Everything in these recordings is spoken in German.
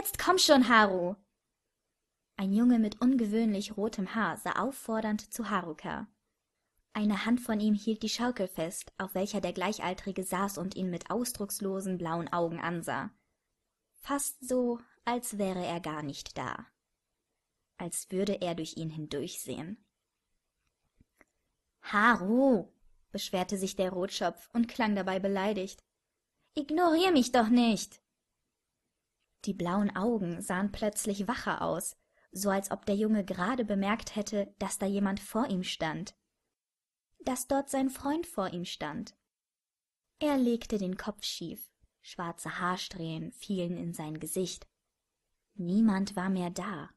Jetzt komm schon, Haru! Ein Junge mit ungewöhnlich rotem Haar sah auffordernd zu Haruka. Eine Hand von ihm hielt die Schaukel fest, auf welcher der Gleichaltrige saß und ihn mit ausdruckslosen blauen Augen ansah. Fast so, als wäre er gar nicht da. Als würde er durch ihn hindurchsehen. Haru, beschwerte sich der Rotschopf und klang dabei beleidigt. Ignorier mich doch nicht. Die blauen Augen sahen plötzlich wacher aus, so als ob der Junge gerade bemerkt hätte, dass da jemand vor ihm stand. Dass dort sein Freund vor ihm stand. Er legte den Kopf schief, schwarze Haarsträhnen fielen in sein Gesicht. Niemand war mehr da.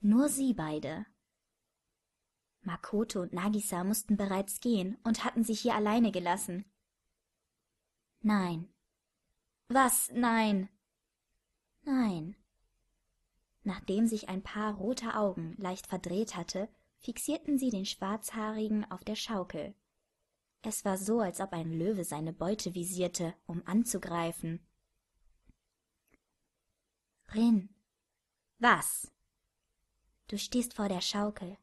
Nur sie beide. Makoto und Nagisa mussten bereits gehen und hatten sich hier alleine gelassen. Nein. Was nein? Nein. Nachdem sich ein paar roter Augen leicht verdreht hatte, fixierten sie den Schwarzhaarigen auf der Schaukel. Es war so, als ob ein Löwe seine Beute visierte, um anzugreifen. Rin. Was? Du stehst vor der Schaukel.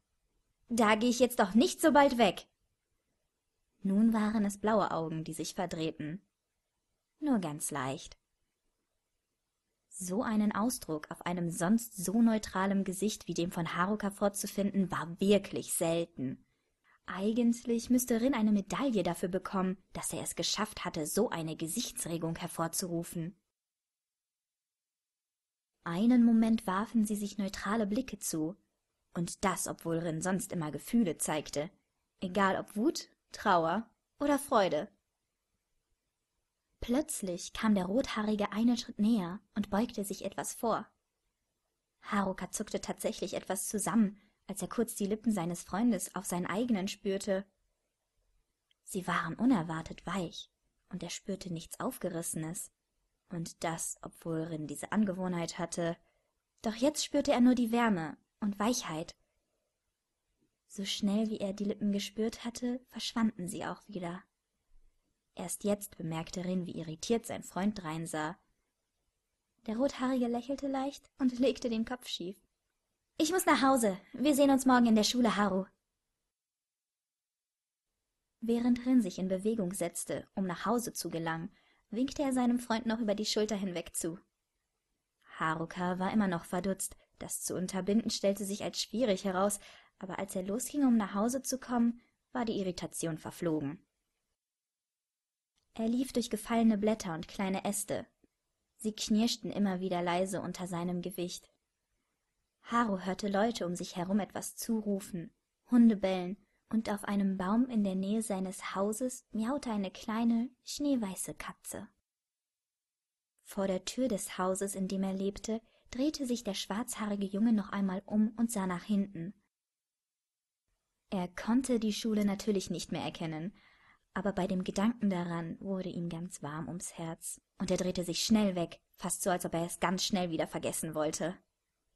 Da geh ich jetzt doch nicht so bald weg. Nun waren es blaue Augen, die sich verdrehten. Nur ganz leicht. So einen Ausdruck auf einem sonst so neutralem Gesicht wie dem von Haruka vorzufinden, war wirklich selten. Eigentlich müsste Rin eine Medaille dafür bekommen, dass er es geschafft hatte, so eine Gesichtsregung hervorzurufen. Einen Moment warfen sie sich neutrale Blicke zu, und das, obwohl Rin sonst immer Gefühle zeigte, egal ob Wut, Trauer oder Freude. Plötzlich kam der Rothaarige einen Schritt näher und beugte sich etwas vor. Haruka zuckte tatsächlich etwas zusammen, als er kurz die Lippen seines Freundes auf seinen eigenen spürte. Sie waren unerwartet weich, und er spürte nichts Aufgerissenes. Und das, obwohl Rin diese Angewohnheit hatte. Doch jetzt spürte er nur die Wärme und Weichheit. So schnell wie er die Lippen gespürt hatte, verschwanden sie auch wieder. Erst jetzt bemerkte Rin, wie irritiert sein Freund dreinsah. Der Rothaarige lächelte leicht und legte den Kopf schief. Ich muss nach Hause. Wir sehen uns morgen in der Schule, Haru. Während Rin sich in Bewegung setzte, um nach Hause zu gelangen, winkte er seinem Freund noch über die Schulter hinweg zu. Haruka war immer noch verdutzt. Das zu unterbinden stellte sich als schwierig heraus, aber als er losging, um nach Hause zu kommen, war die Irritation verflogen. Er lief durch gefallene Blätter und kleine Äste. Sie knirschten immer wieder leise unter seinem Gewicht. Haru hörte Leute um sich herum etwas zurufen, Hunde bellen, und auf einem Baum in der Nähe seines Hauses miaute eine kleine, schneeweiße Katze. Vor der Tür des Hauses, in dem er lebte, drehte sich der schwarzhaarige Junge noch einmal um und sah nach hinten. Er konnte die Schule natürlich nicht mehr erkennen, aber bei dem Gedanken daran wurde ihm ganz warm ums Herz, und er drehte sich schnell weg, fast so, als ob er es ganz schnell wieder vergessen wollte.